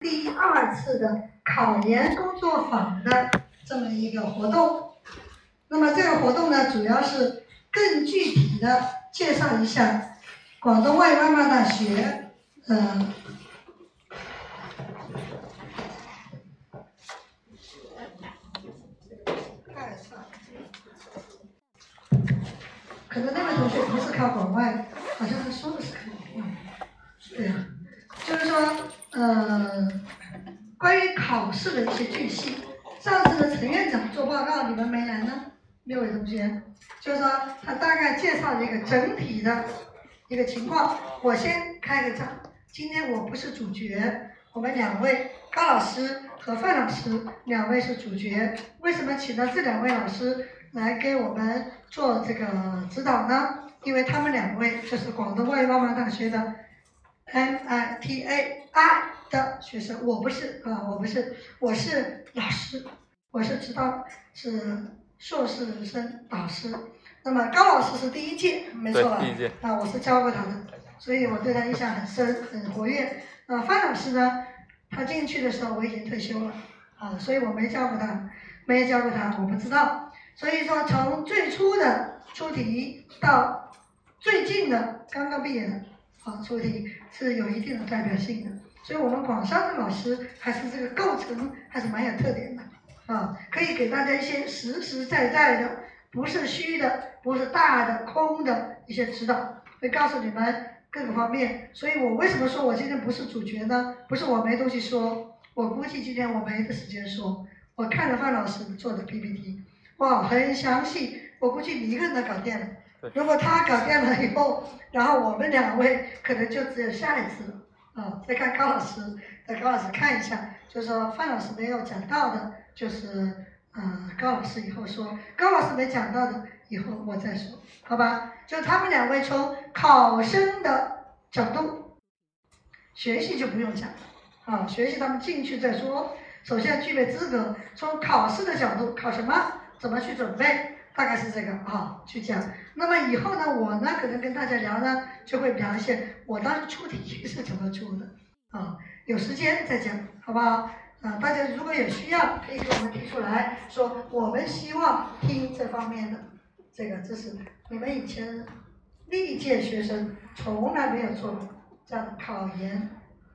第二次的考研工作坊的这么一个活动。那么这个活动呢，主要是更具体的介绍一下广东外语外贸大学，嗯。可能那位同学不是考广外，好像他说的是考广外。对呀，就是说，呃，考试的一些句细，上次的陈院长做报告，你们没来呢？六位同学，就是说他大概介绍了一个整体的一个情况。我先开个场，今天我不是主角，我们两位高老师和范老师两位是主角。为什么请到这两位老师？来给我们做这个指导呢，因为他们两位就是广东外语外贸大学的 MITAI 的学生，我不是啊，我不是，我是老师，我是指导，是硕士生导师。那么高老师是第一届，没错吧？第一届啊，我是教过他的，所以我对他印象很深，很活跃。啊，范老师呢，他进去的时候我已经退休了，啊，所以我没教过他，没教过他，我不知道。所以说，从最初的出题到最近的刚刚毕业的啊出题是有一定的代表性的。所以我们广商的老师还是这个构成还是蛮有特点的啊，可以给大家一些实实在在的，不是虚的，不是大的空的一些指导，会告诉你们各个方面。所以我为什么说我今天不是主角呢？不是我没东西说，我估计今天我没的时间说。我看了范老师做的 PPT。哇，很详细，我估计你一个人都搞定了。如果他搞定了以后，然后我们两位可能就只有下一次了。啊，再看高老师，再高老师看一下，就是说范老师没有讲到的，就是呃高老师以后说，高老师没讲到的以后我再说，好吧？就他们两位从考生的角度，学习就不用讲了，啊，学习他们进去再说。首先具备资格，从考试的角度，考什么？怎么去准备？大概是这个啊，去讲。那么以后呢，我呢可能跟大家聊呢，就会聊一些我当时出题是怎么出的啊。有时间再讲，好不好？啊，大家如果有需要，可以给我们提出来说，我们希望听这方面的这个知识。你们以前历届学生从来没有做过这样的考研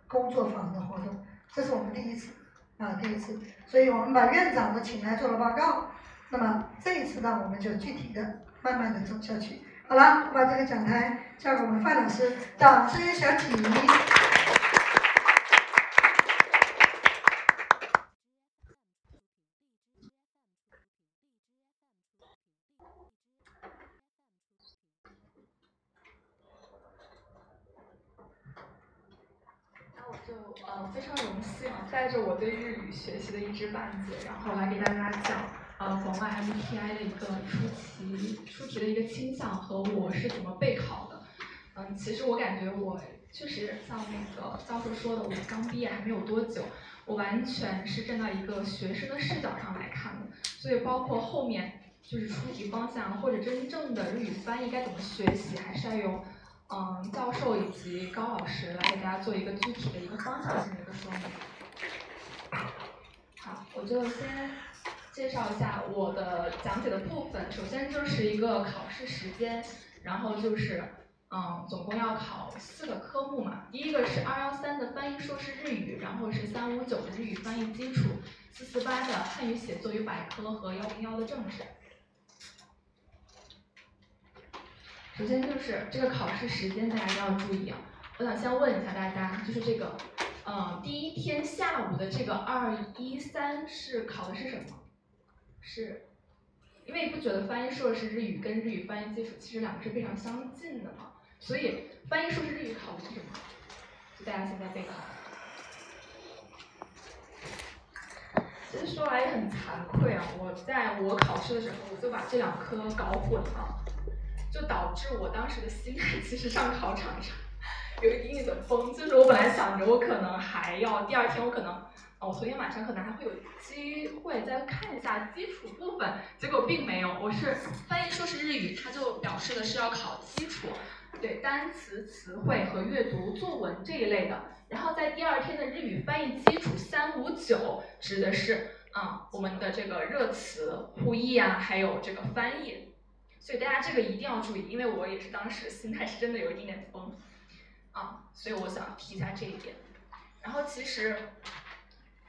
工作坊的活动，这是我们第一次啊，第一次。所以我们把院长呢请来做了报告。那么这一次呢，我们就具体的、慢慢的走下去。好了，我把这个讲台交给我们范老师，掌声响起。那我就呃非常荣幸啊带着我对日语学习的一知半解，然后来给大家讲。呃，广外 MTI 的一个出题出题的一个倾向和我是怎么备考的。嗯，其实我感觉我确实像那个教授说的，我刚毕业还没有多久，我完全是站在一个学生的视角上来看的。所以包括后面就是出题方向或者真正的日语翻译该怎么学习，还是要由嗯教授以及高老师来给大家做一个具体的一个方向性的一个说明。好，我就先。介绍一下我的讲解的部分，首先就是一个考试时间，然后就是，嗯，总共要考四个科目嘛。第一个是二幺三的翻译硕士日语，然后是三五九的日语翻译基础，四四八的汉语写作与百科和幺零幺的政治。首先就是这个考试时间，大家一定要注意啊。我想先问一下大家，就是这个，嗯，第一天下午的这个二一三是考的是什么？是，因为不觉得翻译硕士日语跟日语翻译基础其实两个是非常相近的嘛？所以翻译硕士日语考的是什么？就大家现在备考。其实说来也很惭愧啊，我在我考试的时候我就把这两科搞混了，就导致我当时的心态其实上考场上，有一点点的崩，就是我本来想着我可能还要第二天我可能，我昨天晚上可能还会有机会再看一下基础部分，结果并没有。我是翻译说是日语，它就表示的是要考基础，对单词、词汇和阅读作文这一类的。然后在第二天的日语翻译基础三五九，指的是啊我们的这个热词、互译啊，还有这个翻译。所以大家这个一定要注意，因为我也是当时心态是真的有一点点崩，啊，所以我想提一下这一点。然后其实，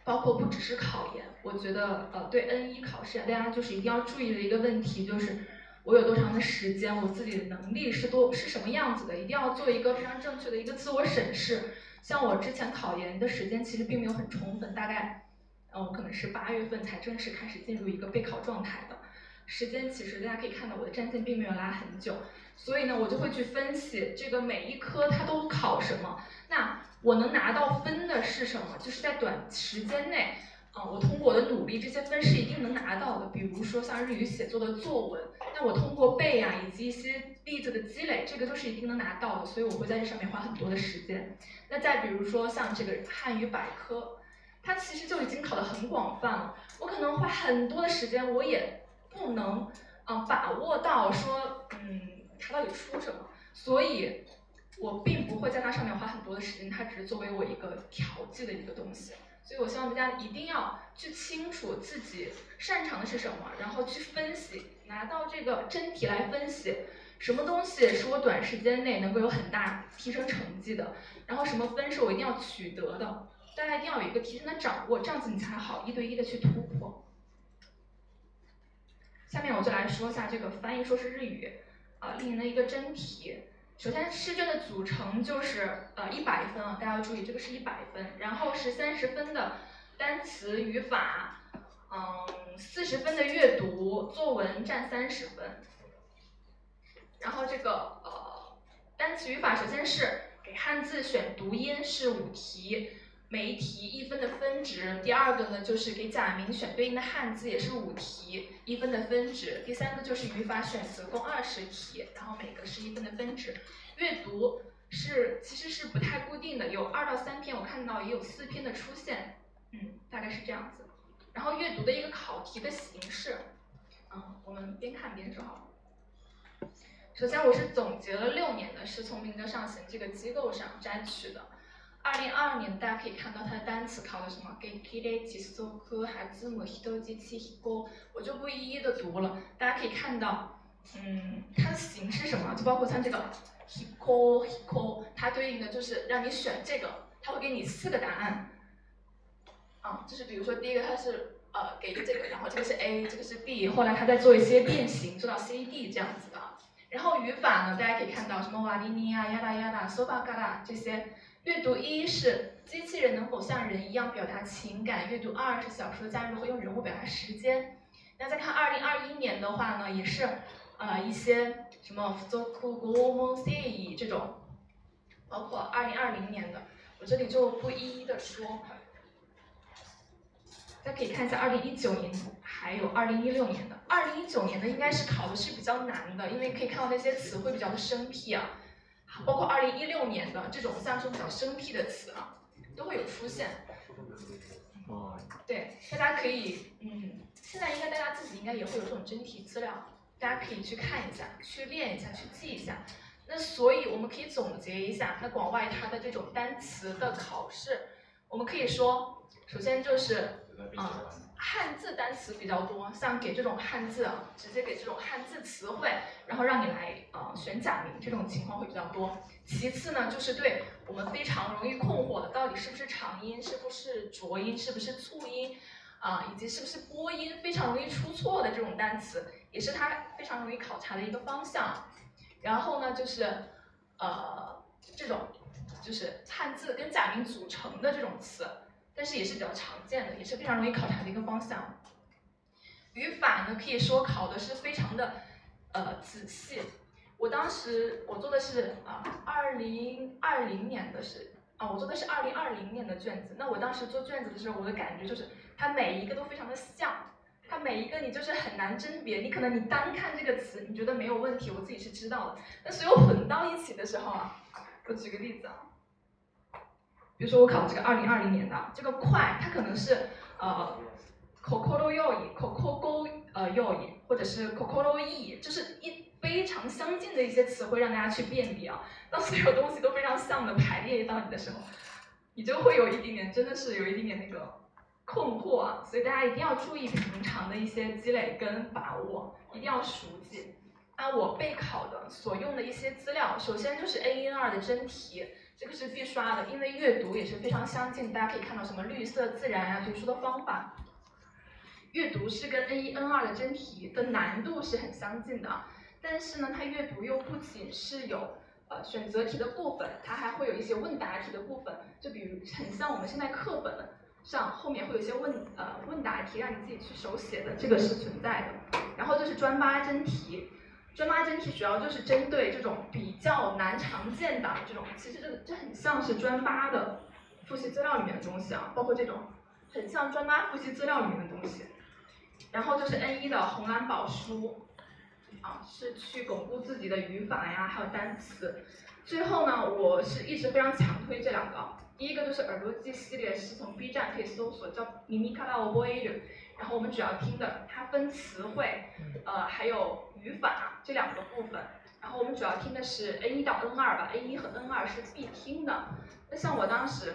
包括不只是考研，我觉得呃对 N 一考试，大家就是一定要注意的一个问题就是，我有多长的时间，我自己的能力是多是什么样子的，一定要做一个非常正确的一个自我审视。像我之前考研的时间其实并没有很充分，大概，嗯，我可能是八月份才正式开始进入一个备考状态的。时间其实大家可以看到我的战线并没有拉很久，所以呢，我就会去分析这个每一科它都考什么，那我能拿到分的是什么？就是在短时间内，啊，我通过我的努力，这些分是一定能拿到的。比如说像日语写作的作文，那我通过背啊，以及一些例子的积累，这个都是一定能拿到的。所以我会在这上面花很多的时间。那再比如说像这个汉语百科，它其实就已经考得很广泛了，我可能花很多的时间，我也。不能，嗯，把握到说，嗯，到底出什么，所以，我并不会在它上面花很多的时间，它只是作为我一个调剂的一个东西。所以我希望大家一定要去清楚自己擅长的是什么，然后去分析，拿到这个真题来分析，什么东西是我短时间内能够有很大提升成绩的，然后什么分是我一定要取得的，大家一定要有一个提前的掌握，这样子你才好一对一的去突破。下面我就来说一下这个翻译说是日语，啊，历年的一个真题。首先试卷的组成就是呃一百分啊，大家要注意这个是一百分，然后是三十分的单词语法，嗯，四十分的阅读作文占三十分。然后这个呃单词语法首先是给汉字选读音是五题。每一题一分的分值，第二个呢就是给假名选对应的汉字，也是五题一分的分值。第三个就是语法选择，共二十题，然后每个是一分的分值。阅读是其实是不太固定的，有二到三篇，我看到也有四篇的出现，嗯，大概是这样子。然后阅读的一个考题的形式，嗯，我们边看边说好。首先我是总结了六年的，是从明德上行这个机构上摘取的。二零二二年，大家可以看到它的单词考的什么？给 k i d e t i s o k u h a z u m hitoji chi hiko，我就不一一的读了。大家可以看到，嗯，它的形式什么？就包括像这个 hiko hiko，它对应的就是让你选这个，它会给你四个答案。啊，就是比如说第一个它是呃给的这个，然后这个是 A，这个是 B，后来它再做一些变形，做到 C D 这样子的。然后语法呢，大家可以看到什么瓦尼尼啊、亚达亚达、soba gada 这些。阅读一是机器人能否像人一样表达情感，阅读二是小说家如何用人物表达时间。那再看二零二一年的话呢，也是呃一些什么 “zoku 这种，包括二零二零年的，我这里就不一一的说。大家可以看一下二零一九年还有二零一六年的，二零一九年的应该是考的是比较难的，因为可以看到那些词汇比较的生僻啊。包括二零一六年的这种像这种比较生僻的词啊，都会有出现。对，大家可以，嗯，现在应该大家自己应该也会有这种真题资料，大家可以去看一下，去练一下，去记一下。那所以我们可以总结一下，那广外它的这种单词的考试，我们可以说，首先就是，啊。汉字单词比较多，像给这种汉字啊，直接给这种汉字词汇，然后让你来呃选假名，这种情况会比较多。其次呢，就是对我们非常容易困惑的，到底是不是长音，是不是浊音，是不是促音，啊，以及是不是播音，非常容易出错的这种单词，也是它非常容易考察的一个方向。然后呢，就是呃这种就是汉字跟假名组成的这种词。但是也是比较常见的，也是非常容易考察的一个方向。语法呢，可以说考的是非常的呃仔细。我当时我做的是啊，二零二零年的是啊，我做的是二零二零年的卷子。那我当时做卷子的时候，我的感觉就是它每一个都非常的像，它每一个你就是很难甄别。你可能你单看这个词，你觉得没有问题，我自己是知道的。那所有混到一起的时候啊，我举个例子啊，比如说我考这个二零二零年的这个快，它可能是呃 c o c o r o yoi，kokoro 呃 yoi，或者是 c o c o r o i，就是一非常相近的一些词汇让大家去辨别啊。当所有东西都非常像的排列到你的时候，你就会有一点点，真的是有一点点那个困惑啊。所以大家一定要注意平常的一些积累跟把握，一定要熟记。啊，我备考的所用的一些资料，首先就是 A N 二的真题，这个是必刷的，因为阅读也是非常相近。大家可以看到什么绿色、自然啊，读书的方法，阅读是跟 N 1 N 2的真题的难度是很相近的。但是呢，它阅读又不仅是有呃选择题的部分，它还会有一些问答题的部分，就比如很像我们现在课本上后面会有一些问呃问答题，让你自己去手写的，这个是存在的。然后就是专八真题。专八真题主要就是针对这种比较难常见的这种，其实这这很像是专八的复习资料里面的东西啊，包括这种很像专八复习资料里面的东西。然后就是 N 一的红蓝宝书，啊，是去巩固自己的语法呀，还有单词。最后呢，我是一直非常强推这两个，第一个就是耳朵记系列，是从 B 站可以搜索叫 Mimikara Oboe。然后我们主要听的，它分词汇，呃，还有语法这两个部分。然后我们主要听的是 N 一到 N 二吧，N 一和 N 二是必听的。那像我当时，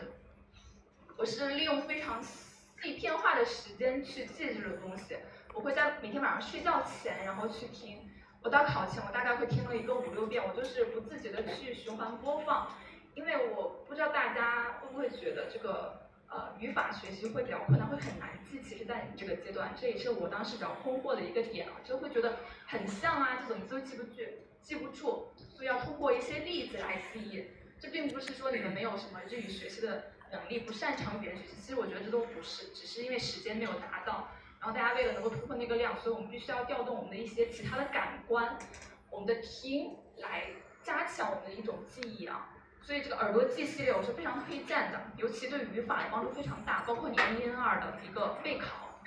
我是利用非常碎片化的时间去记这种东西。我会在每天晚上睡觉前，然后去听。我到考前，我大概会听了一个五六遍，我就是不自觉的去循环播放，因为我不知道大家会不会觉得这个。呃，语法学习会比较困难，会很难记。其实，在你这个阶段，这也是我当时比较困惑的一个点啊，就会觉得很像啊，这怎么都记不住，记不住，所以要通过一些例子来记忆。这并不是说你们没有什么日语学习的能力，不擅长语言学习。其实我觉得这都不是，只是因为时间没有达到。然后大家为了能够突破那个量，所以我们必须要调动我们的一些其他的感官，我们的听来加强我们的一种记忆啊。所以这个耳朵记系列我是非常推荐的，尤其对语法的帮助非常大，包括你 N 一 N 二的一个备考。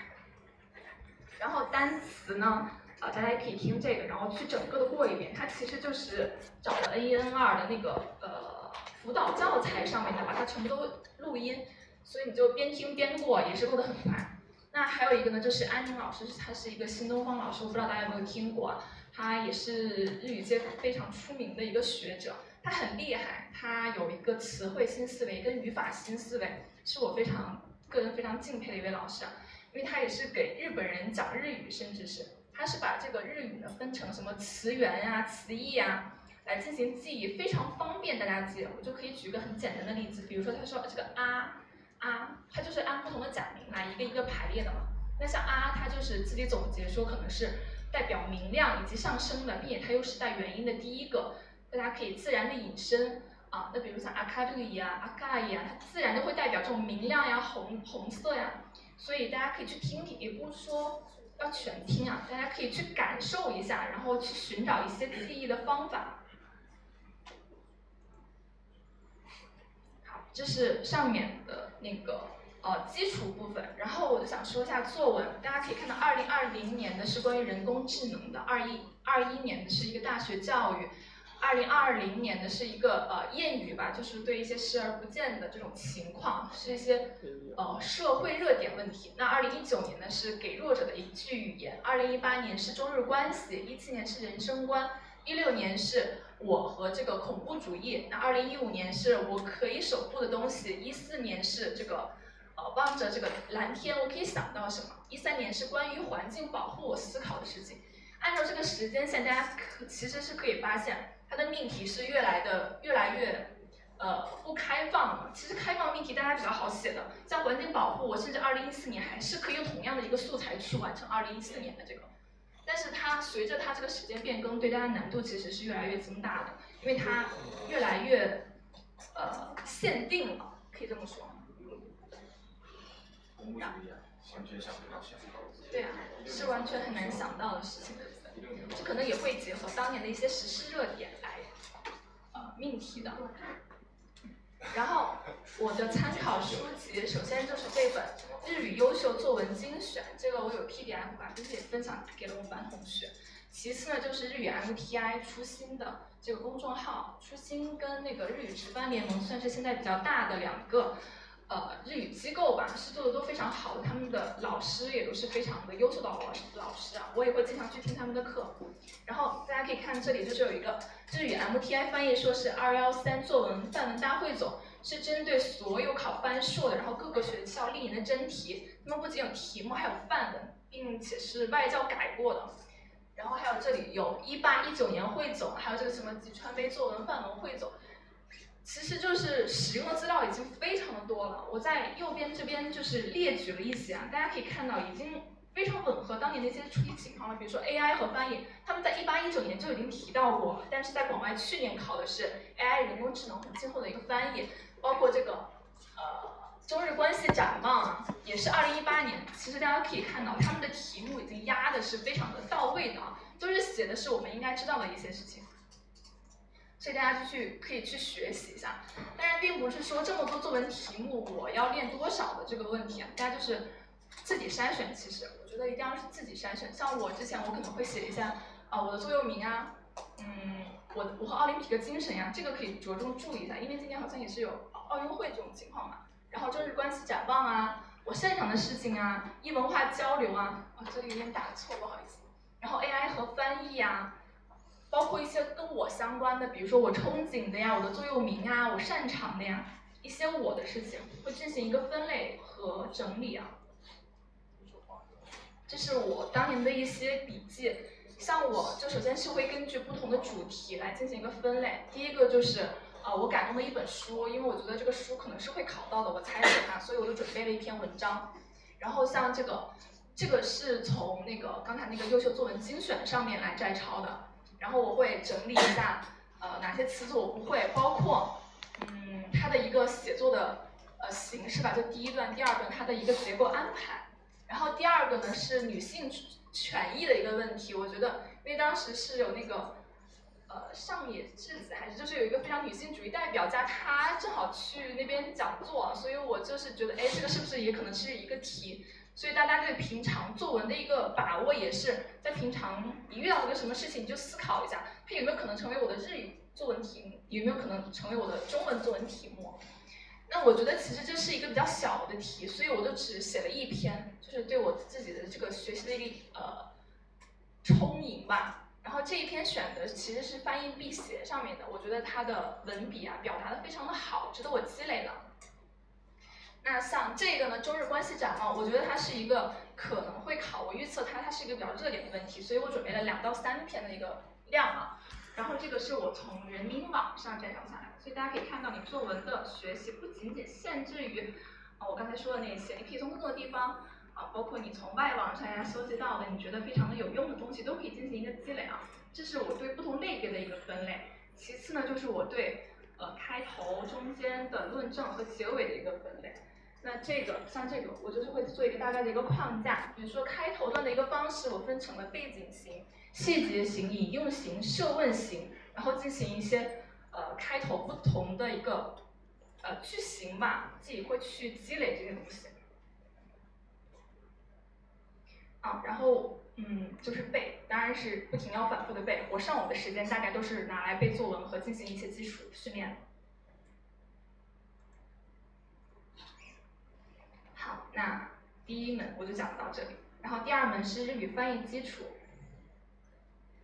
然后单词呢，呃，大家也可以听这个，然后去整个的过一遍。它其实就是找了 N 一 N 二的那个呃辅导教材上面的，把它全部都录音，所以你就边听边过，也是过得很快。那还有一个呢，就是安宁老师，他是一个新东方老师，我不知道大家有没有听过，他也是日语界非常出名的一个学者。他很厉害，他有一个词汇新思维跟语法新思维，是我非常个人非常敬佩的一位老师啊，因为他也是给日本人讲日语，甚至是他是把这个日语呢分成什么词源呀、词义呀来进行记忆，非常方便大家记。我就可以举个很简单的例子，比如说他说这个啊啊，它就是按不同的假名来一个一个排列的嘛。那像啊，它就是自己总结说可能是代表明亮以及上升的，并且它又是带元音的第一个。大家可以自然的引申啊，那比如像阿卡这个伊啊、阿卡伊啊，它自然的会代表这种明亮呀、红红色呀，所以大家可以去听听，也不是说要全听啊，大家可以去感受一下，然后去寻找一些记忆的方法。好，这是上面的那个呃基础部分，然后我就想说一下作文，大家可以看到，二零二零年的是关于人工智能的，二一二一年的是一个大学教育。二零二零年的是一个呃谚语吧，就是对一些视而不见的这种情况，是一些呃社会热点问题。那二零一九年呢是给弱者的一句语言，二零一八年是中日关系，一七年是人生观，一六年是我和这个恐怖主义，那二零一五年是我可以守护的东西，一四年是这个呃望着这个蓝天我可以想到什么，一三年是关于环境保护我思考的事情。按照这个时间线，大家可其实是可以发现。它的命题是越来的越来越，呃，不开放了。其实开放命题大家比较好写的，像环境保护，我甚至二零一四年还是可以用同样的一个素材去完成二零一四年的这个。但是它随着它这个时间变更，对大家难度其实是越来越增大的，因为它越来越，呃，限定了，可以这么说。对啊，是完全很难想到的事情。这可能也会结合当年的一些时事热点命题的。然后我的参考书籍，首先就是这本《日语优秀作文精选》，这个我有 PDF 版，并且分享给了我们班同学。其次呢，就是日语 MTI 初心的这个公众号，初心跟那个日语直班联盟算是现在比较大的两个。呃，日语机构吧是做的都非常好的，他们的老师也都是非常的优秀的老师老师啊，我也会经常去听他们的课。然后大家可以看这里，就是有一个日语 MTI 翻译硕士二幺三作文范文大汇总，是针对所有考翻硕的，然后各个学校历年的真题，那么不仅有题目，还有范文，并且是外教改过的。然后还有这里有一八一九年汇总，还有这个什么吉川杯作文范文汇总。其实就是使用的资料已经非常的多了，我在右边这边就是列举了一些啊，大家可以看到已经非常吻合当年那些出题情况了。比如说 AI 和翻译，他们在一八一九年就已经提到过，但是在广外去年考的是 AI 人工智能和今后的一个翻译，包括这个呃中日关系展望，也是二零一八年。其实大家可以看到他们的题目已经压的是非常的到位的啊，都是写的是我们应该知道的一些事情。所以大家就去可以去学习一下，当然并不是说这么多作文题目我要练多少的这个问题啊，大家就是自己筛选。其实我觉得一定要是自己筛选。像我之前我可能会写一下啊我的座右铭啊，嗯，我我和奥林匹克精神呀，这个可以着重注意一下，因为今年好像也是有奥运会这种情况嘛。然后中日关系展望啊，我擅长的事情啊，异文化交流啊，啊这里有点打错，不好意思。然后 AI 和翻译啊。包括一些跟我相关的，比如说我憧憬的呀，我的座右铭啊，我擅长的呀，一些我的事情，会进行一个分类和整理啊。这是我当年的一些笔记，像我就首先是会根据不同的主题来进行一个分类。第一个就是啊，我感动的一本书，因为我觉得这个书可能是会考到的，我猜测它，所以我就准备了一篇文章。然后像这个，这个是从那个刚才那个优秀作文精选上面来摘抄的。然后我会整理一下，呃，哪些词组我不会，包括，嗯，它的一个写作的呃形式吧，就第一段、第二段它的一个结构安排。然后第二个呢是女性权益的一个问题，我觉得，因为当时是有那个，呃，上野智子还是就是有一个非常女性主义代表家，她正好去那边讲座，所以我就是觉得，哎，这个是不是也可能是一个题？所以大家对平常作文的一个把握，也是在平常你遇到一个什么事情，你就思考一下，它有没有可能成为我的日语作文题目，有没有可能成为我的中文作文题目？那我觉得其实这是一个比较小的题，所以我就只写了一篇，就是对我自己的这个学习的一个呃充盈吧。然后这一篇选的其实是翻译必写上面的，我觉得它的文笔啊表达的非常的好，值得我积累了。那像这个呢，中日关系展望，我觉得它是一个可能会考，我预测它它是一个比较热点的问题，所以我准备了两到三篇的一个量啊。然后这个是我从人民网上摘抄下来的，所以大家可以看到，你作文的学习不仅仅限制于啊我刚才说的那些，你可以从各个地方啊，包括你从外网上呀搜集到的，你觉得非常的有用的东西，都可以进行一个积累啊。这是我对不同类别的一个分类。其次呢，就是我对呃开头、中间的论证和结尾的一个分类。那这个像这个，我就是会做一个大概的一个框架，比如说开头段的一个方式，我分成了背景型、细节型、引用型、设问型，然后进行一些呃开头不同的一个呃句型吧，自己会去积累这些东西。啊，然后嗯就是背，当然是不停要反复的背，我上午的时间大概都是拿来背作文和进行一些基础训练。好，那第一门我就讲到这里，然后第二门是日语翻译基础，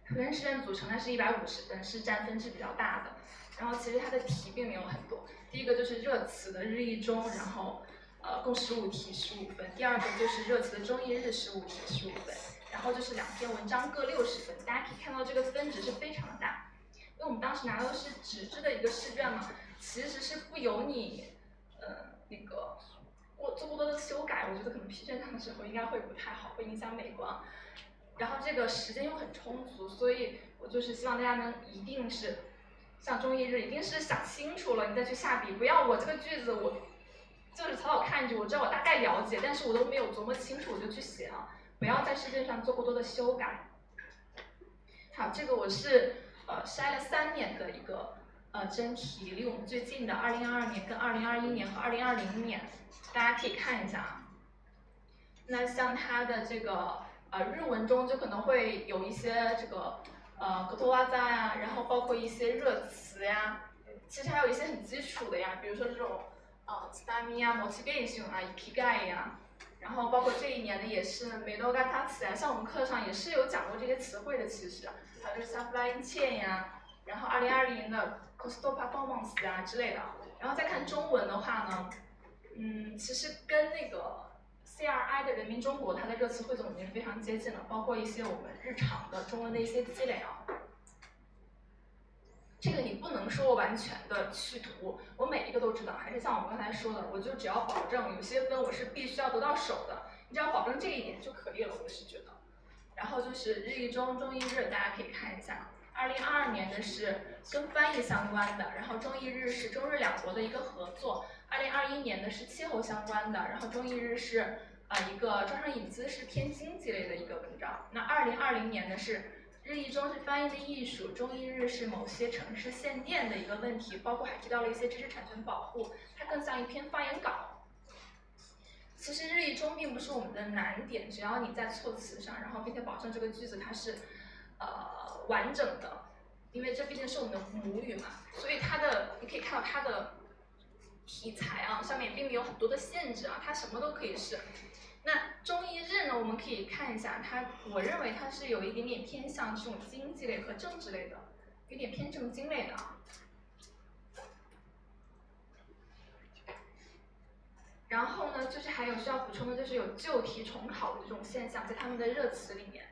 图片试卷组成的是一百五十分，是占分值比较大的。然后其实它的题并没有很多，第一个就是热词的日译中，然后呃共十五题十五分，第二个就是热词的中译日十五题十五分，然后就是两篇文章各六十分，大家可以看到这个分值是非常大，因为我们当时拿到的是纸质的一个试卷嘛，其实是不由你呃那个。过做过多的修改，我觉得可能批卷上的时候应该会不太好，会影响美观。然后这个时间又很充足，所以我就是希望大家能一定是像中译日，一定是想清楚了你再去下笔，不要我这个句子我就是草草看一句，我知道我大概了解，但是我都没有琢磨清楚我就去写啊，不要在试卷上做过多的修改。好，这个我是呃筛了三年的一个呃真题，离我们最近的二零二二年跟二零二一年和二零二零年。大家可以看一下啊，那像它的这个呃日文中就可能会有一些这个呃格托哇扎呀，然后包括一些热词呀，其实还有一些很基础的呀，比如说这种呃 stami 啊，motivation 啊，ikigai 呀，然后包括这一年的也是 medoga 词啊，像我们课上也是有讲过这些词汇的，其实还有就是 supply chain 呀，然后二零二零的 Costa Performance 啊之类的，然后再看中文的话呢。嗯，其实跟那个 CRI 的人民中国它的热词汇总已经非常接近了，包括一些我们日常的中文的一些积累啊。这个你不能说完全的去涂，我每一个都知道，还是像我刚才说的，我就只要保证有些分我是必须要得到手的，你只要保证这一点就可以了，我是觉得。然后就是日一中、中一日，大家可以看一下，二零二二年的是跟翻译相关的，然后中译日是中日两国的一个合作。二零二一年的是气候相关的，然后中译日是呃一个招商引资是偏经济类的一个文章。那二零二零年的是日译中是翻译的艺术，中译日是某些城市限电的一个问题，包括还提到了一些知识产权保护，它更像一篇发言稿。其实日译中并不是我们的难点，只要你在措辞上，然后并且保证这个句子它是呃完整的，因为这毕竟是我们的母语嘛，所以它的你可以看到它的。题材啊，上面并没有很多的限制啊，它什么都可以是。那中医日呢，我们可以看一下它，我认为它是有一点点偏向这种经济类和政治类的，有点偏政经类的啊。然后呢，就是还有需要补充的，就是有旧题重考的这种现象，在他们的热词里面。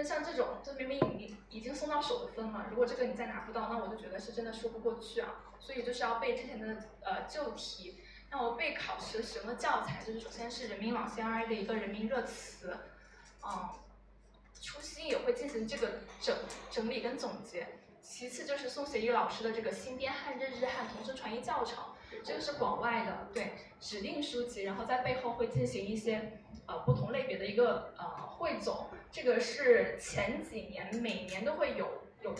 那像这种，就明明已经已经送到手的分了，如果这个你再拿不到，那我就觉得是真的说不过去啊。所以就是要背之前的呃旧题。那我备考时什么教材，就是首先是人民网 CRI 的一个人民热词，嗯，初心也会进行这个整整理跟总结。其次就是宋协义老师的这个新编汉日日汉同声传译教程，这个是广外的，对指定书籍，然后在背后会进行一些呃不同类别的一个呃汇总。这个是前几年每年都会有有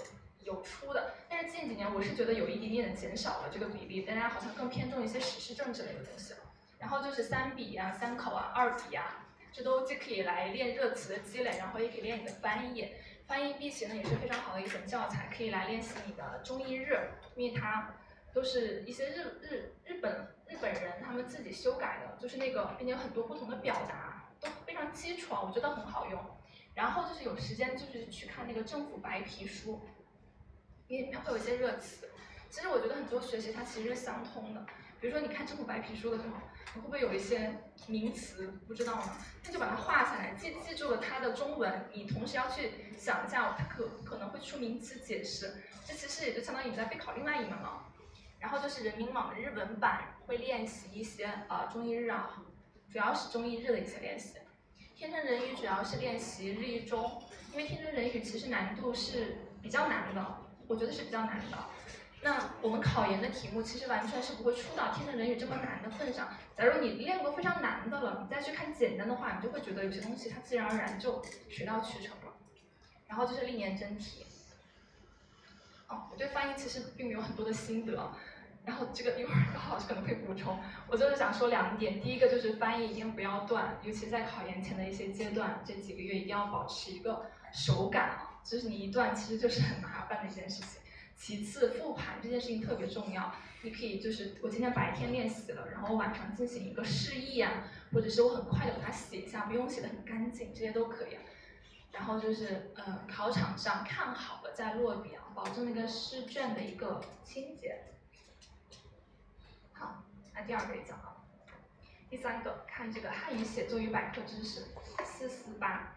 有出的，但是近几年我是觉得有一点点的减少了这个比例，大家好像更偏重一些时事政治类的东西了。然后就是三笔啊、三口啊、二笔啊，这都既可以来练热词的积累，然后也可以练你的翻译。翻译必习呢也是非常好的一本教材，可以来练习你的中译日，因为它都是一些日日日本日本人他们自己修改的，就是那个并且有很多不同的表达都非常基础啊，我觉得很好用。然后就是有时间，就是去看那个政府白皮书，因为里面会有一些热词。其实我觉得很多学习它其实是相通的。比如说你看政府白皮书的时候，你会不会有一些名词不知道呢？那就把它画下来，记记住了它的中文，你同时要去想一下它可可能会出名词解释。这其实也就相当于你在备考另外一门了。然后就是人民网的日文版会练习一些呃中译日啊，主要是中译日的一些练习。天成人语主要是练习日一中，因为天成人语其实难度是比较难的，我觉得是比较难的。那我们考研的题目其实完全是不会出到天成人语这么难的份上。假如你练过非常难的了，你再去看简单的话，你就会觉得有些东西它自然而然就水到渠成了。然后就是历年真题。哦，我对翻译其实并没有很多的心得。然后这个一会儿高老师可能会补充，我就是想说两点，第一个就是翻译一定不要断，尤其在考研前的一些阶段，这几个月一定要保持一个手感啊，就是你一断其实就是很麻烦的一件事情。其次复盘这件事情特别重要，你可以就是我今天白天练习了，然后晚上进行一个示意啊，或者是我很快的把它写一下，不用写的很干净，这些都可以。然后就是呃考场上看好了再落笔啊，保证那个试卷的一个清洁。第二个也讲了。第三个，看这个汉语写作与百科知识，四四八。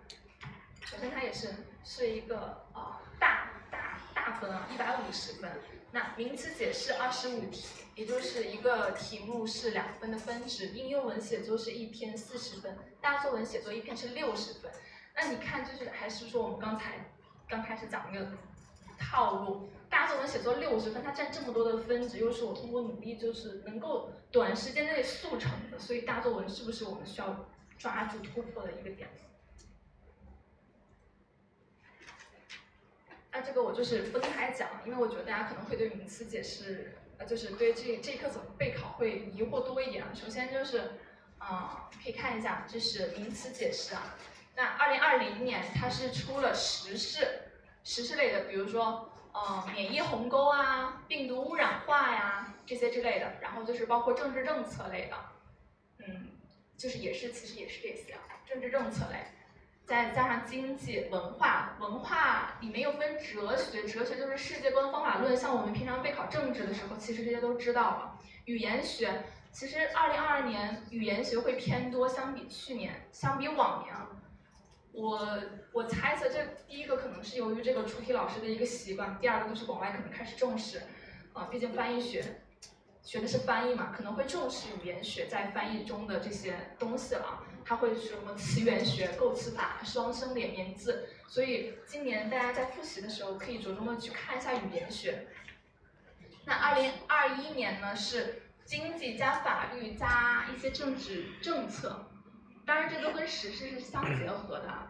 首先它也是是一个呃大大大分啊，一百五十分。那名词解释二十五题，也就是一个题目是两分的分值。应用文写作是一篇四十分，大作文写作一篇是六十分。那你看，就是还是说我们刚才刚开始讲那个套路。大作文写作六十分，它占这么多的分值，又是我通过努力就是能够短时间内速成的，所以大作文是不是我们需要抓住突破的一个点？那这个我就是分开讲，因为我觉得大家可能会对名词解释，呃，就是对这这一课怎么备考会疑惑多一点。首先就是，啊，可以看一下，这是名词解释啊，那二零二零年它是出了时事，时事类的，比如说呃免疫鸿沟啊、病毒污染化呀这些之类的，然后就是包括政治政策类的，嗯，就是也是其实也是这些政治政策类。再加上经济、文化，文化里面又分哲学，哲学就是世界观、方法论。像我们平常备考政治的时候，其实这些都知道了。语言学，其实二零二二年语言学会偏多，相比去年，相比往年，我我猜测这第一个可能是由于这个出题老师的一个习惯，第二个就是广外可能开始重视，啊，毕竟翻译学学的是翻译嘛，可能会重视语言学在翻译中的这些东西了。他会什么词源学、构词法、双声连绵字，所以今年大家在复习的时候可以着重的去看一下语言学。那二零二一年呢是经济加法律加一些政治政策，当然这都跟时事是相结合的。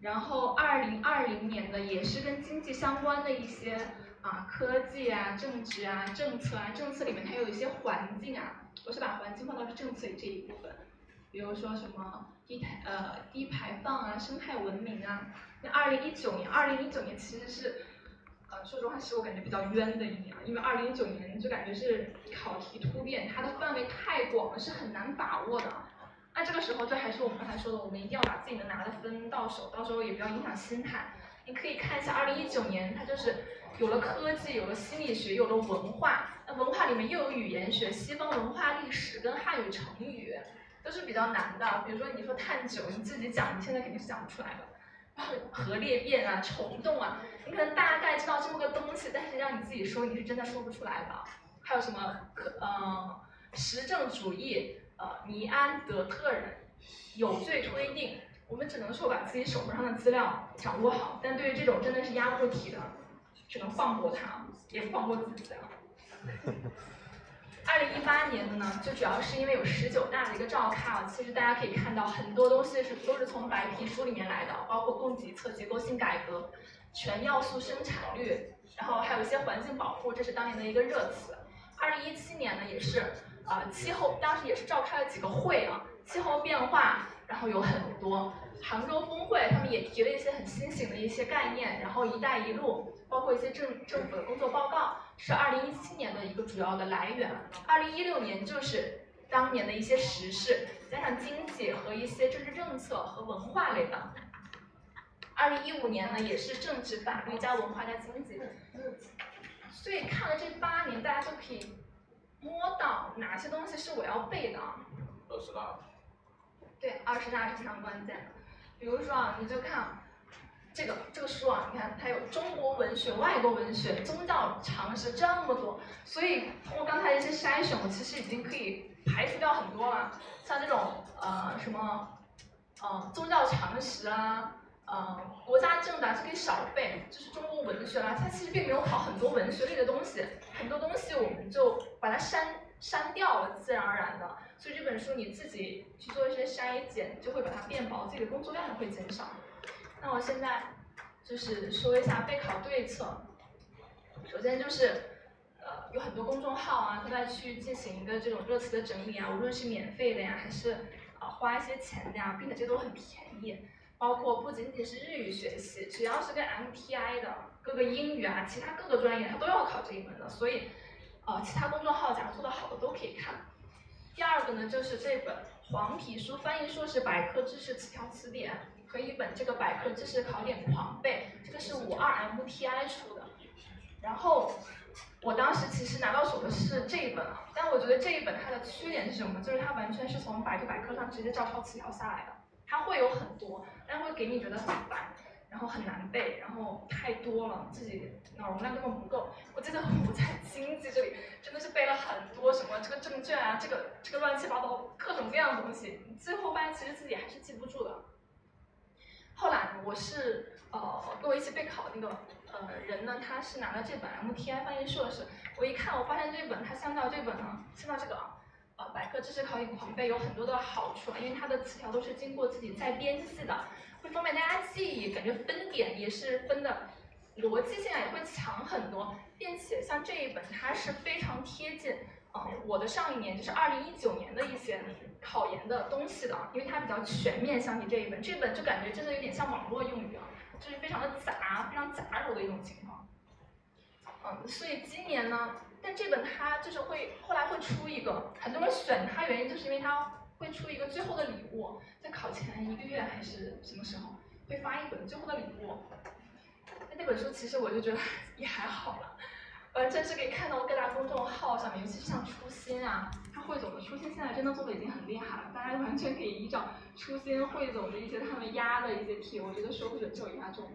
然后二零二零年呢也是跟经济相关的一些啊科技啊、政治啊、政策啊，政策里面它有一些环境啊，我是把环境放到政策这一部分。比如说什么低排呃低排放啊，生态文明啊。那二零一九年，二零一九年其实是，呃说实话是我感觉比较冤的一年，因为二零一九年就感觉是考题突变，它的范围太广了，是很难把握的。那这个时候就还是我们刚才说的，我们一定要把自己能拿的分到手，到时候也不要影响心态。你可以看一下二零一九年，它就是有了科技，有了心理学，有了文化。那文化里面又有语言学、西方文化历史跟汉语成语。都是比较难的，比如说你说探究，你自己讲，你现在肯定是讲不出来的。然后核裂变啊，虫洞啊，你可能大概知道这么个东西，但是让你自己说，你是真的说不出来的。还有什么可嗯，实证主义，呃，尼安德特人，有罪推定，我们只能说把自己手头上的资料掌握好，但对于这种真的是压不住题的，只能放过他，也放过自己。二零一八年的呢，就主要是因为有十九大的一个召开啊，其实大家可以看到很多东西是都是从白皮书里面来的，包括供给侧结构性改革、全要素生产率，然后还有一些环境保护，这是当年的一个热词。二零一七年呢，也是啊气候，当时也是召开了几个会啊，气候变化，然后有很多。杭州峰会，他们也提了一些很新型的一些概念，然后“一带一路”，包括一些政政府的工作报告，是二零一七年的一个主要的来源。二零一六年就是当年的一些时事，加上经济和一些政治政策和文化类的。二零一五年呢，也是政治、法律加文化加经济。所以看了这八年，大家就可以摸到哪些东西是我要背的。二十大。对，二十大是非常关键的。比如说啊，你就看这个这个书啊，你看它有中国文学、外国文学、宗教常识这么多，所以通过刚才一些筛选，我其实已经可以排除掉很多了。像这种呃什么呃宗教常识啊，呃国家政的是可以少背，就是中国文学啦，它其实并没有考很多文学类的东西，很多东西我们就把它删删掉了，自然而然的。所以这本书你自己去做一些筛减，就会把它变薄，自己的工作量也会减少。那我现在就是说一下备考对策。首先就是，呃，有很多公众号啊都在去进行一个这种热词的整理啊，无论是免费的呀，还是啊花一些钱的呀，并且这都很便宜。包括不仅仅是日语学习，只要是跟 MTI 的各个英语啊，其他各个专业它都要考这一门的，所以，呃，其他公众号假如做的好的都可以看。第二个呢，就是这本黄皮书翻译硕士百科知识词条词典和一本这个百科知识考点狂背，这个是五二 MTI 出的。然后我当时其实拿到手的是这一本啊，但我觉得这一本它的缺点是什么？就是它完全是从百度百科上直接照抄词条下来的，它会有很多，但会给你觉得很烦。然后很难背，然后太多了，自己脑容量根本不够。我记得我在经济这里真的是背了很多什么这个证券啊，这个这个乱七八糟各种各样的东西，最后发现其实自己还是记不住的。后来我是呃跟我一起备考的那个呃人呢，他是拿了这本 MTI 翻译硕士，我一看我发现这本它相较这本呢，相较这个啊呃百科知识考点狂背有很多的好处，因为它的词条都是经过自己再编辑的。会方便大家记忆，感觉分点也是分的逻辑性啊也会强很多，并且像这一本它是非常贴近嗯，我的上一年就是二零一九年的一些考研的东西的，因为它比较全面，相比这一本，这本就感觉真的有点像网络用语啊，就是非常的杂，非常杂糅的一种情况。嗯，所以今年呢，但这本它就是会后来会出一个，很多人选它原因就是因为它会出一个最后的礼物，在考前一个月还是什么时候会发一本最后的礼物。那那本书其实我就觉得 也还好了。完全是可以看到各大公众号上面，尤其是像初心啊，他汇总的初心现在真的做的已经很厉害了，大家完全可以依照初心汇总的一些他们压的一些题，我觉得收不准就压中。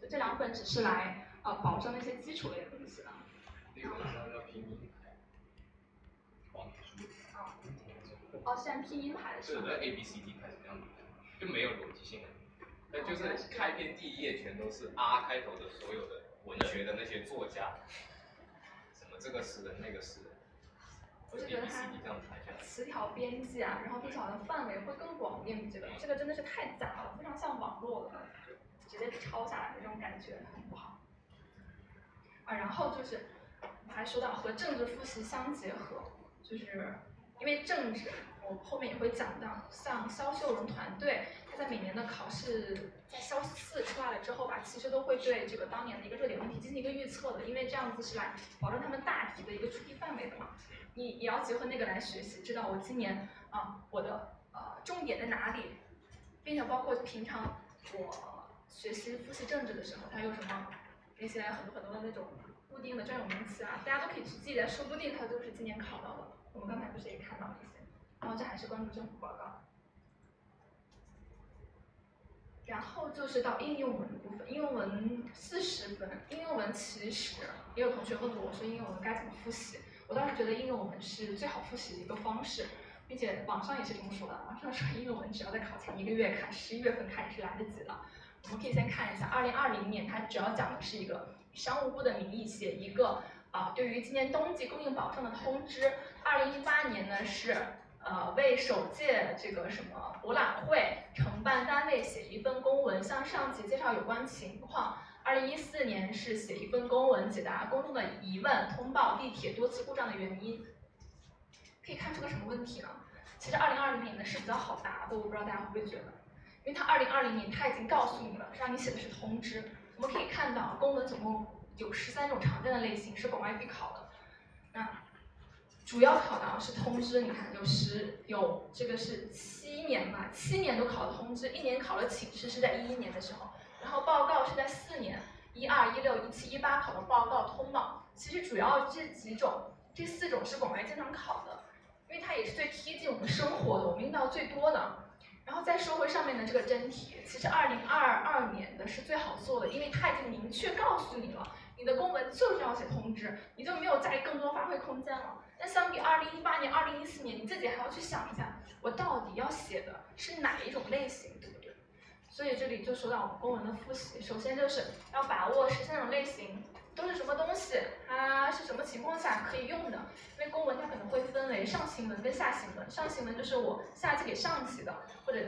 就这两本只是来呃保证那些基础类的东西的。哦，现在拼音排的是的 A B C D 开始这样子，就没有逻辑性了。那就是开篇第一页全都是 R 开头的所有的。文学的那些作家，什么这个诗人那个诗人，我就觉得他词条编辑啊，然后并且好像范围会更广一点，比这个这个真的是太杂了，非常像网络的，直接抄下来的那种感觉很不好。啊，然后就是还说到和政治复习相结合，就是因为政治，我后面也会讲到，像肖秀荣团队。他在每年的考试在肖四出来了之后吧，其实都会对这个当年的一个热点问题进行一个预测的，因为这样子是来保证他们大题的一个出题范围的嘛。你也要结合那个来学习，知道我今年啊我的呃重点在哪里，并且包括平常我学习复习政治的时候，他有什么那些很多很多的那种固定的专有名词啊，大家都可以去记的，说不定它都是今年考到的。我们刚才不是也看到了一些，然后这还是关注政府报告。然后就是到应用文的部分，应用文四十分。应用文其实也有同学问过我说应用文该怎么复习，我当时觉得应用文是最好复习的一个方式，并且网上也是这么说的，网上说应用文只要在考前一个月看，十一月份看也是来得及的。我们可以先看一下，二零二零年它主要讲的是一个商务部的名义写一个啊对于今年冬季供应保障的通知。二零一八年呢是。呃，为首届这个什么博览会承办单位写一份公文，向上级介绍有关情况。二零一四年是写一份公文，解答公众的疑问，通报地铁多次故障的原因。可以看出个什么问题呢？其实二零二零年的是比较好答的，我不知道大家会不会觉得，因为它二零二零年它已经告诉你了，让你写的是通知。看到，公文总共有十三种常见的类型是广外必考的。那主要考的是通知，你看有十有这个是七年吧，七年都考了通知，一年考了请示是在一一年的时候，然后报告是在四年，一二一六一七一八考的报告通报，其实主要这几种这四种是广外经常考的，因为它也是最贴近我们生活的，我们用到最多的。然后再说回上面的这个真题，其实二零二二年的是最好做的，因为它已经明确告诉你了，你的公文就是要写通知，你就没有再更多发挥空间了。那相比二零一八年、二零一四年，你自己还要去想一下，我到底要写的是哪一种类型，对不对？所以这里就说到我们公文的复习，首先就是要把握十三种类型都是什么东西，它是什么情况下可以用的。因为公文它可能会分为上行文跟下行文，上行文就是我下级给上级的，或者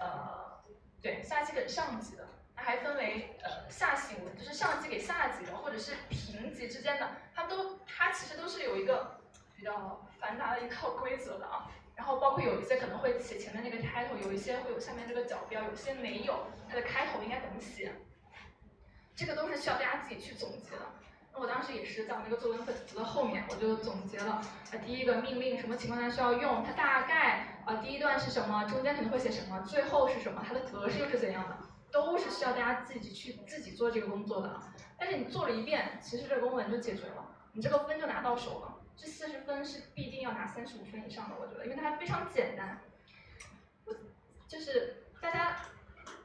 呃，对，下级给上级的。它还分为呃下行文，就是上级给下级的，或者是平级之间的，它都它其实都是有一个。比较繁杂的一套规则的啊，然后包括有一些可能会写前面那个 title，有一些会有下面这个角标，有些没有，它的开头应该怎么写？这个都是需要大家自己去总结的。那我当时也是在我那个作文本子的后面，我就总结了啊，第一个命令什么情况下需要用，它大概啊第一段是什么，中间可能会写什么，最后是什么，它的格式又是怎样的，都是需要大家自己去自己做这个工作的。但是你做了一遍，其实这个公文就解决了，你这个分就拿到手了。这四十分是必定要拿三十五分以上的，我觉得，因为它非常简单。我就是大家，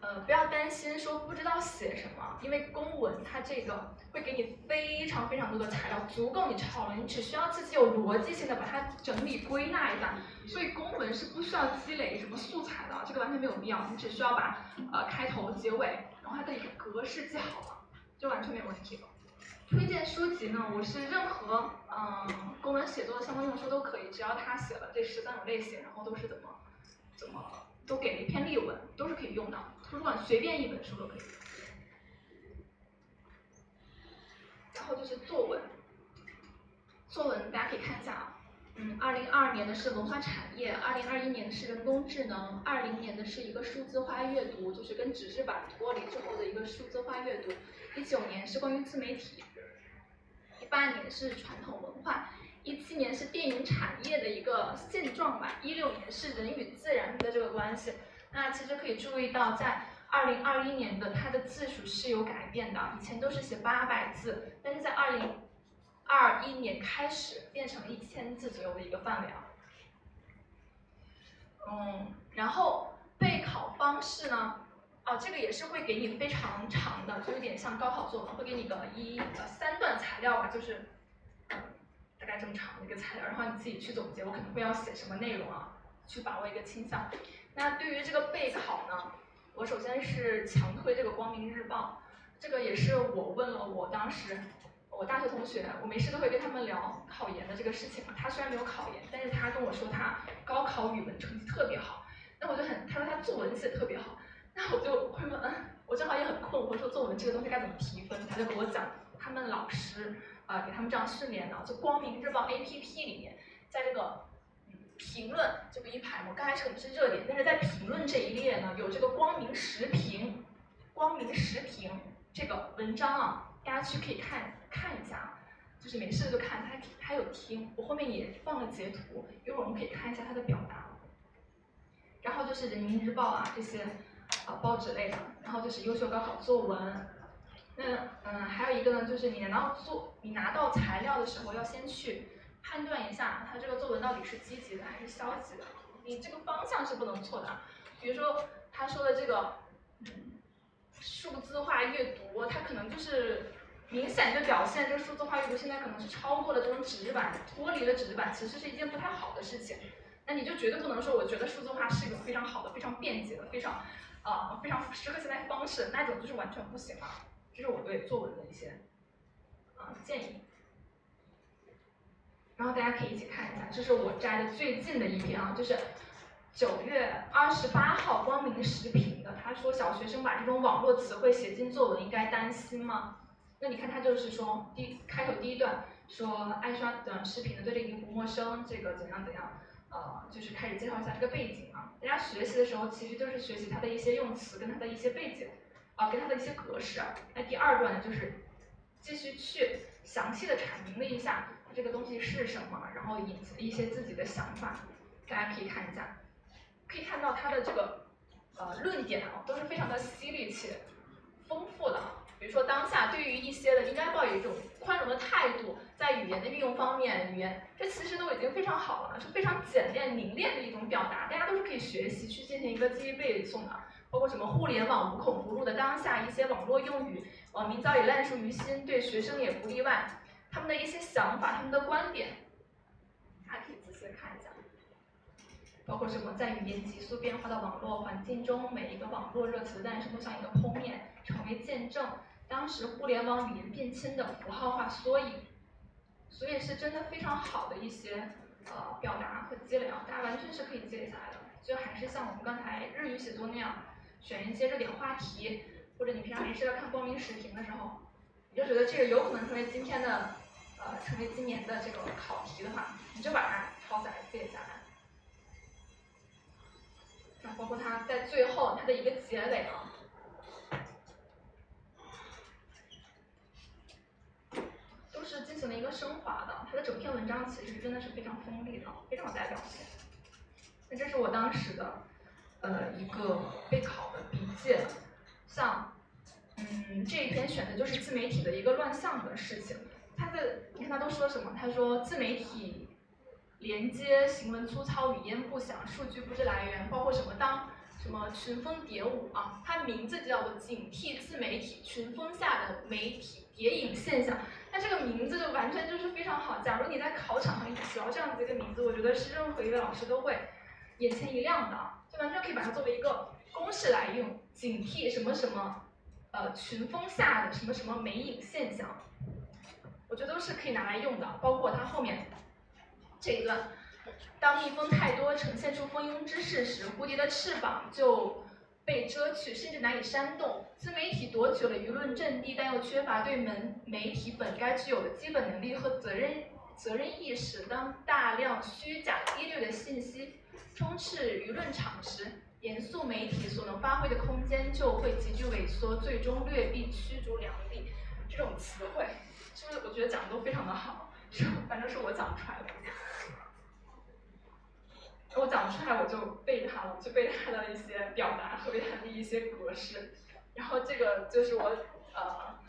呃，不要担心说不知道写什么，因为公文它这个会给你非常非常多的材料，足够你抄了。你只需要自己有逻辑性的把它整理归纳一下。所以公文是不需要积累什么素材的，这个完全没有必要。你只需要把呃开头、结尾，然后它的一个格式记好了，就完全没有问题了。推荐书籍呢，我是任何嗯公文写作的相关用书都可以，只要他写了这十三种类型，然后都是怎么怎么都给了一篇例文，都是可以用的。图书馆随便一本书都可以。然后就是作文，作文大家可以看一下啊，嗯，二零二二年的是文化产业，二零二一年的是人工智能，二零年的是一个数字化阅读，就是跟纸质版脱离之后的一个数字化阅读，一九年是关于自媒体，一八年是传统文化，一七年是电影产业的一个现状吧，一六年是人与自然的这个关系。那其实可以注意到，在二零二一年的它的字数是有改变的，以前都是写八百字，但是在二零。二一年开始变成了一千字左右的一个范围啊，嗯，然后备考方式呢，啊，这个也是会给你非常长的，就有点像高考作文，会给你个一呃三段材料吧，就是大概这么长的一个材料，然后你自己去总结，我可能会要写什么内容啊，去把握一个倾向。那对于这个备考呢，我首先是强推这个光明日报，这个也是我问了我当时。我大学同学，我没事都会跟他们聊考研的这个事情嘛。他虽然没有考研，但是他跟我说他高考语文成绩特别好。那我就很，他说他作文写特别好。那我就会问，我正好也很困惑，说作文这个东西该怎么提分？他就跟我讲，他们老师啊给他们这样训练的，就光明日报 APP 里面，在这个评论这个一排嘛，刚开始可能是热点，但是在评论这一列呢，有这个光明时评，光明时评这个文章啊。大家去可以看看一下啊，就是没事就看，他他有听，我后面也放了截图，一会儿我们可以看一下他的表达。然后就是人民日报啊这些啊报纸类的，然后就是优秀高考作文。那嗯还有一个呢，就是你拿到做你拿到材料的时候，要先去判断一下他这个作文到底是积极的还是消极的，你这个方向是不能错的。比如说他说的这个。数字化阅读，它可能就是明显就表现这个数字化阅读现在可能是超过了这种纸质版，脱离了纸质版，其实是一件不太好的事情。那你就绝对不能说，我觉得数字化是一种非常好的、非常便捷的、非常啊非常适合现在方式，那种就是完全不行啊。这是我对作文的一些啊建议。然后大家可以一起看一下，这是我摘的最近的一篇啊，就是。九月二十八号，光明时评的，他说小学生把这种网络词汇写进作文，应该担心吗？那你看他就是说，第开头第一段说爱刷短视频的对这个不陌生，这个怎样怎样，呃，就是开始介绍一下这个背景啊。大家学习的时候其实就是学习它的一些用词跟它的一些背景，啊，跟它的一些格式。那第二段呢，就是继续去详细的阐明了一下这个东西是什么，然后引一些自己的想法，大家可以看一下。可以看到他的这个呃论点啊，都是非常的犀利且丰富的。比如说当下对于一些的应该抱有一种宽容的态度，在语言的运用方面，语言这其实都已经非常好了，是非常简练凝练的一种表达，大家都是可以学习去进行一个记忆背诵的。包括什么互联网无孔不入的当下一些网络用语，网民早已烂熟于心，对学生也不例外。他们的一些想法，他们的观点，大家可以仔细看一下。包括什么，在语言急速变化的网络环境中，每一个网络热词的诞生都像一个剖面，成为见证当时互联网语言变迁的符号化缩影。所以是真的非常好的一些呃表达和积累啊，大家完全是可以积累下来的。就还是像我们刚才日语写作那样，选一些热点话题，或者你平常没事要看光明时评的时候，你就觉得这个有可能成为今天的呃成为今年的这个考题的话，你就把它抄下来记下来。那包括它在最后它的一个结尾啊，都是进行了一个升华的。它的整篇文章其实真的是非常锋利的，非常有代表性。那这是我当时的呃一个备考的笔记，像嗯这一篇选的就是自媒体的一个乱象的事情。他的你看他都说什么？他说自媒体。连接行文粗糙，语焉不详，数据不知来源，包括什么当什么群峰叠舞啊，它名字叫做警惕自媒体群峰下的媒体谍影现象。那这个名字就完全就是非常好。假如你在考场上你只要这样子一个名字，我觉得是任何一个老师都会眼前一亮的，完全可以把它作为一个公式来用。警惕什么什么，呃，群峰下的什么什么媒影现象，我觉得都是可以拿来用的，包括它后面。这一段，当蜜蜂太多，呈现出蜂拥之势时，蝴蝶的翅膀就被遮去，甚至难以扇动。自媒体夺取了舆论阵地，但又缺乏对门媒体本该具有的基本能力和责任责任意识，当大量虚假低劣的信息充斥舆论场时，严肃媒体所能发挥的空间就会急剧萎缩，最终劣币驱逐良币。这种词汇，是不是我觉得讲的都非常的好？反正是我讲出来的。我讲出来我就背它了，就背它的一些表达和背它的一些格式。然后这个就是我呃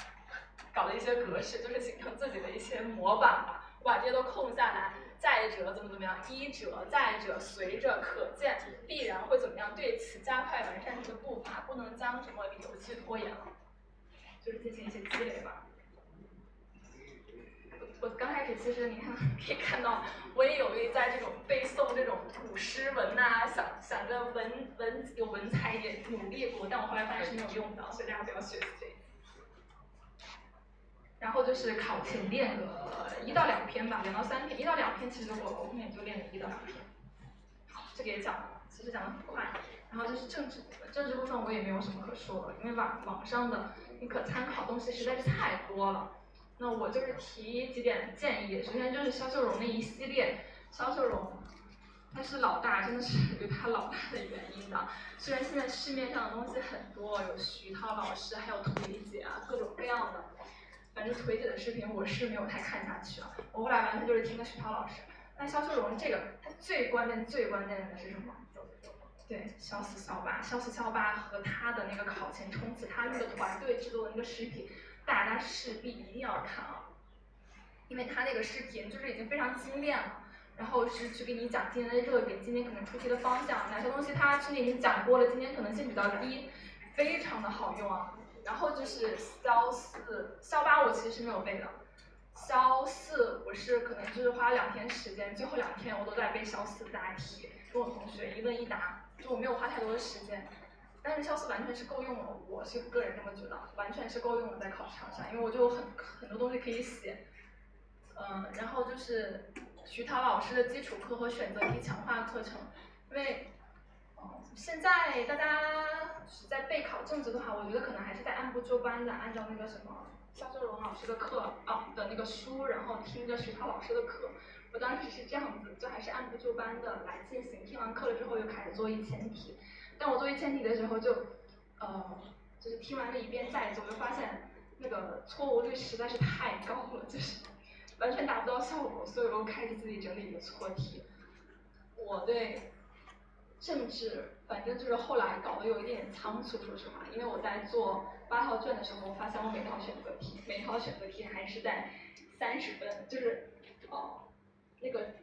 搞的一些格式，就是形成自己的一些模板吧。我把这些都空下来。再者怎么怎么样？一者再者随着可见必然会怎么样？对此加快完善这个步伐，不能将什么理由去拖延了，就是进行一些积累吧。我刚开始其实你看 可以看到，我也有意在这种背诵这种古诗文呐，想想着文文有文采也努力过，但我后来发现是没有用的，所以大家不要学习这个。然后就是考前练个一到两篇吧，两到三篇，一到两篇其实我我后面就练了一到两篇。好，这个也讲了，其实讲的很快。然后就是政治部分，政治部分我也没有什么可说的，因为网网上的你可参考东西实在是太多了。那我就是提几点建议，首先就是肖秀荣那一系列，肖秀荣他是老大，真的是有他老大的原因的。虽然现在市面上的东西很多，有徐涛老师，还有腿姐啊，各种各样的，反正腿姐的视频我是没有太看下去啊。我后来完全就是听的徐涛老师。那肖秀荣这个，他最关键、最关键的是什么？对，肖四肖八，肖四肖八和他的那个考前冲刺，他那个团队制作的那个视频。大家势必一定要看啊，因为他那个视频就是已经非常精炼了，然后是去给你讲今天的热点，今天可能出题的方向，哪些东西他之前已经讲过了，今天可能性比较低，非常的好用啊。然后就是肖四、肖八，我其实是没有背的，肖四我是可能就是花了两天时间，最后两天我都在背肖四答题，跟我同学一问一答，就我没有花太多的时间。但是肖四完全是够用了，我是个人这么觉得，完全是够用了在考场上，因为我就很很多东西可以写，嗯，然后就是徐涛老师的基础课和选择题强化课程，因为，现在大家是在备考政治的话，我觉得可能还是在按部就班的，按照那个什么肖秀荣老师的课啊的那个书，然后听着徐涛老师的课，我当时是这样子，就还是按部就班的来进行，听完课了之后又开始做一千题。但我做一千题的时候，就，呃，就是听完了一遍再做，就发现那个错误率实在是太高了，就是完全达不到效果，所以我又开始自己整理一个错题。我对政治，反正就是后来搞得有一点仓促，说实话，因为我在做八套卷的时候，我发现我每套选择题，每套选择题还是在三十分，就是，哦，那个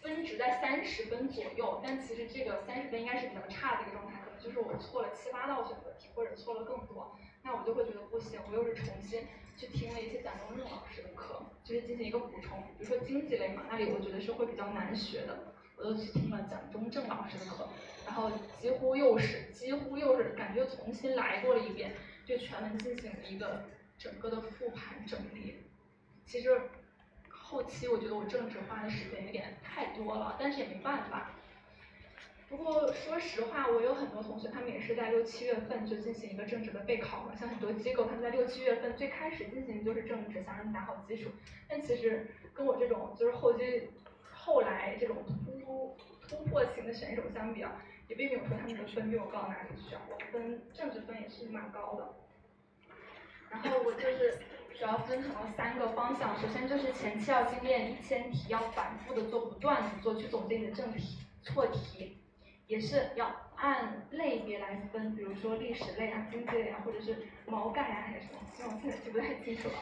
分值在三十分左右，但其实这个三十分应该是比较差的一个状态。可能就是我错了七八道选择题，或者错了更多，那我就会觉得不行。我又是重新去听了一些蒋中正老师的课，就是进行一个补充。比如说经济类嘛，那里我觉得是会比较难学的，我就去听了蒋中正老师的课，然后几乎又是几乎又是感觉重新来过了一遍，对全文进行了一个整个的复盘整理。其实后期我觉得我政治花的时间有点太多了，但是也没办法。不过说实话，我有很多同学，他们也是在六七月份就进行一个政治的备考嘛。像很多机构，他们在六七月份最开始进行就是政治，想让你打好基础。但其实跟我这种就是后期后来这种突突破型的选手相比啊，也并没有说他们的分比我高哪里去啊。我分政治分也是蛮高的。然后我就是主要分成了三个方向，首先就是前期要精炼一千题，要反复的做，不断的做，去总结你的正题、错题。也是要按类别来分，比如说历史类啊、经济类啊，或者是毛概啊，还是什么，其实我现在记不太清楚了。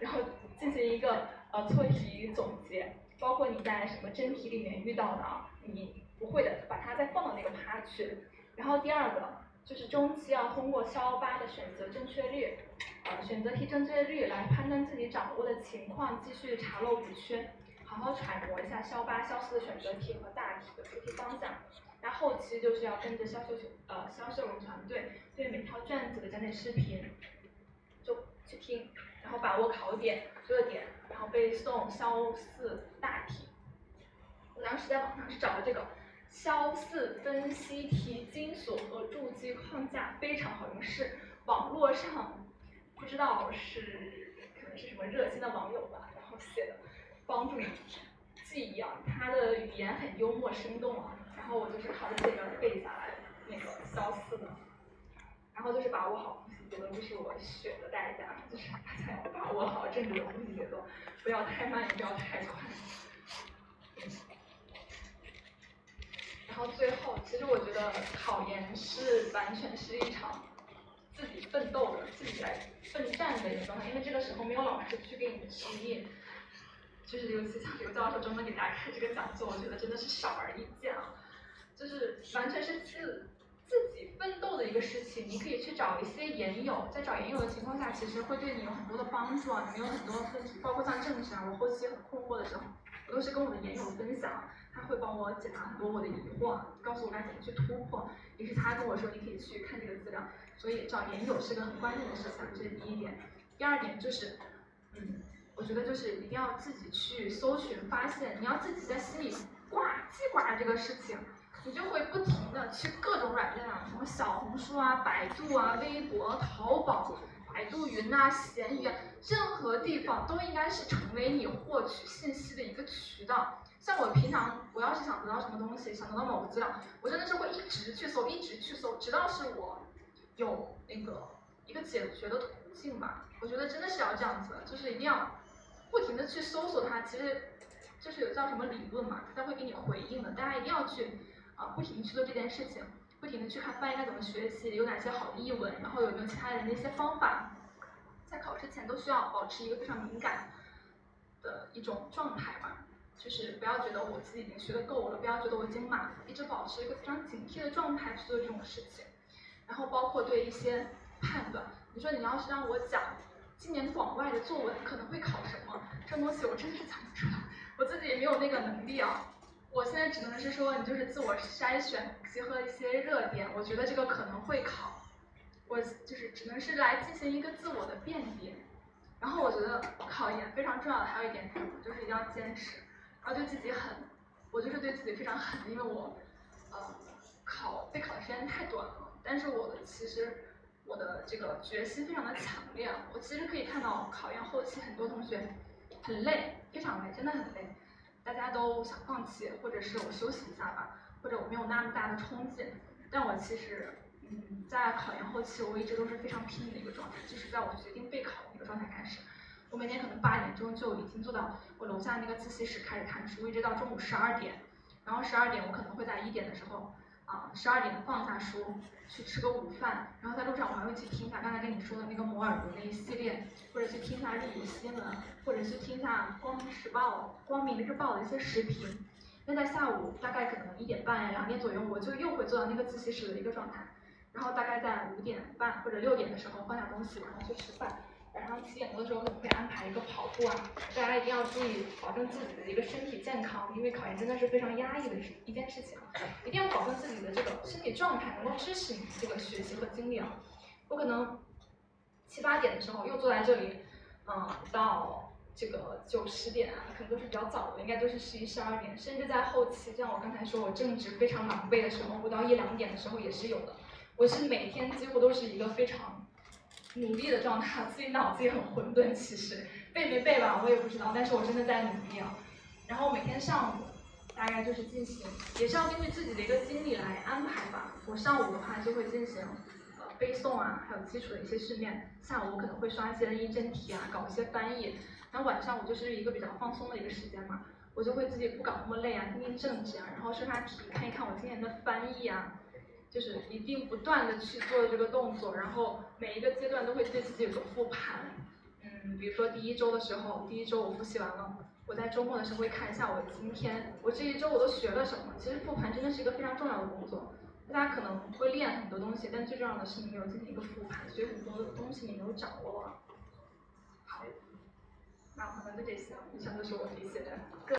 然后进行一个呃错题总结，包括你在什么真题里面遇到的啊，你不会的，把它再放到那个趴去。然后第二个就是中期要通过肖八的选择正确率，呃选择题正确率来判断自己掌握的情况，继续查漏补缺，好好揣摩一下肖八、肖四的选择题和大题的出题方向。那后期就是要跟着销售球呃销售团队对每套卷子的讲解视频，就去听，然后把握考点热点，然后背诵肖四大题。我当时在网上是找了这个肖四分析题精索和注记框架，非常好用，是网络上不知道是可能是什么热心的网友吧，然后写的，帮助你记忆啊，他的语言很幽默生动啊，然后我就是靠着这个背下来那个肖四的，然后就是把握好呼吸节奏，这是我血的代价，就是大家要把握好政治的呼吸节奏，不要太慢，也不要太快。然后最后，其实我觉得考研是完全是一场自己奋斗的、自己来奋战的一个状态，因为这个时候没有老师去给你指引，就是尤其像刘教授专门给大家开这个讲座，我觉得真的是少而易见啊，就是完全是自自己奋斗的一个事情。你可以去找一些研友，在找研友的情况下，其实会对你有很多的帮助啊，你有很多问题，包括像政治啊，我后期很困惑的时候，我都是跟我的研友分享。他会帮我解答很多我的疑惑，告诉我该怎么去突破。也是他跟我说，你可以去看这个资料。所以找研友是个很关键的事情，这是第一点。第二点就是，嗯，我觉得就是一定要自己去搜寻发现，你要自己在心里挂记挂这个事情，你就会不停的去各种软件啊，什么小红书啊、百度啊、微博、淘宝。百度云啊，闲鱼啊，任何地方都应该是成为你获取信息的一个渠道。像我平常，我要是想得到什么东西，想得到某个资料，我真的是会一直去搜，一直去搜，直到是我有那个一个解决的途径吧。我觉得真的是要这样子，就是一定要不停的去搜索它。其实就是有叫什么理论嘛，它会给你回应的。大家一定要去啊，不停去做这件事情。不停的去看翻译该怎么学习，有哪些好的译文，然后有没有其他人的一些方法，在考试前都需要保持一个非常敏感的一种状态吧，就是不要觉得我自己已经学的够了，不要觉得我已经满了，一直保持一个非常警惕的状态去做这种事情，然后包括对一些判断，你说你要是让我讲今年广外的作文可能会考什么，这东西我真的是讲不出来，我自己也没有那个能力啊。我现在只能是说，你就是自我筛选，结合一些热点，我觉得这个可能会考。我就是只能是来进行一个自我的辨别。然后我觉得考研非常重要的还有一点是什么？就是一定要坚持，然后对自己狠。我就是对自己非常狠，因为我呃考备考的时间太短了，但是我的其实我的这个决心非常的强烈。我其实可以看到考研后期很多同学很累，非常累，真的很累。大家都想放弃，或者是我休息一下吧，或者我没有那么大的冲劲。但我其实，嗯，在考研后期，我一直都是非常拼的一个状态，就是在我决定备考的一个状态开始，我每天可能八点钟就已经坐到我楼下那个自习室开始看书，一直到中午十二点，然后十二点我可能会在一点的时候。啊，十二点放下书，去吃个午饭，然后在路上我还会去听一下刚才跟你说的那个摩尔的那一系列，或者去听一下日语新闻，或者去听一下光明时报、光明日报的一些视频。那在下午大概可能一点半呀、两点左右，我就又会坐到那个自习室的一个状态，然后大概在五点半或者六点的时候放下东西，然后去吃饭。晚上七点多的时候可能会安排一个跑步啊，大家一定要注意保证自己的一个身体健康，因为考研真的是非常压抑的一件事情，一定要保证自己的这个身体状态，能够支持你这个学习和精力啊。我可能七八点的时候又坐在这里，嗯，到这个九十点啊，可能都是比较早的，应该都是十一十二点，甚至在后期，像我刚才说我正值非常狼狈的时候，我到一两点的时候也是有的。我是每天几乎都是一个非常。努力的状态，自己脑子也很混沌。其实背没背吧，我也不知道。但是我真的在努力啊。然后每天上午大概就是进行，也是要根据自己的一个精力来安排吧。我上午的话就会进行呃背诵啊，还有基础的一些训练。下午我可能会刷一些印证题啊，搞一些翻译。然后晚上我就是一个比较放松的一个时间嘛，我就会自己不搞那么累啊，听听政治啊，然后刷刷题，看一看我今年的翻译啊。就是一定不断的去做这个动作，然后每一个阶段都会对自己有个复盘。嗯，比如说第一周的时候，第一周我复习完了，我在周末的时候会看一下我今天，我这一周我都学了什么。其实复盘真的是一个非常重要的工作，大家可能会练很多东西，但最重要的是你没有进行一个复盘，所以很多东西你没有掌握。好，那我可能就这些，以上就是我的一些。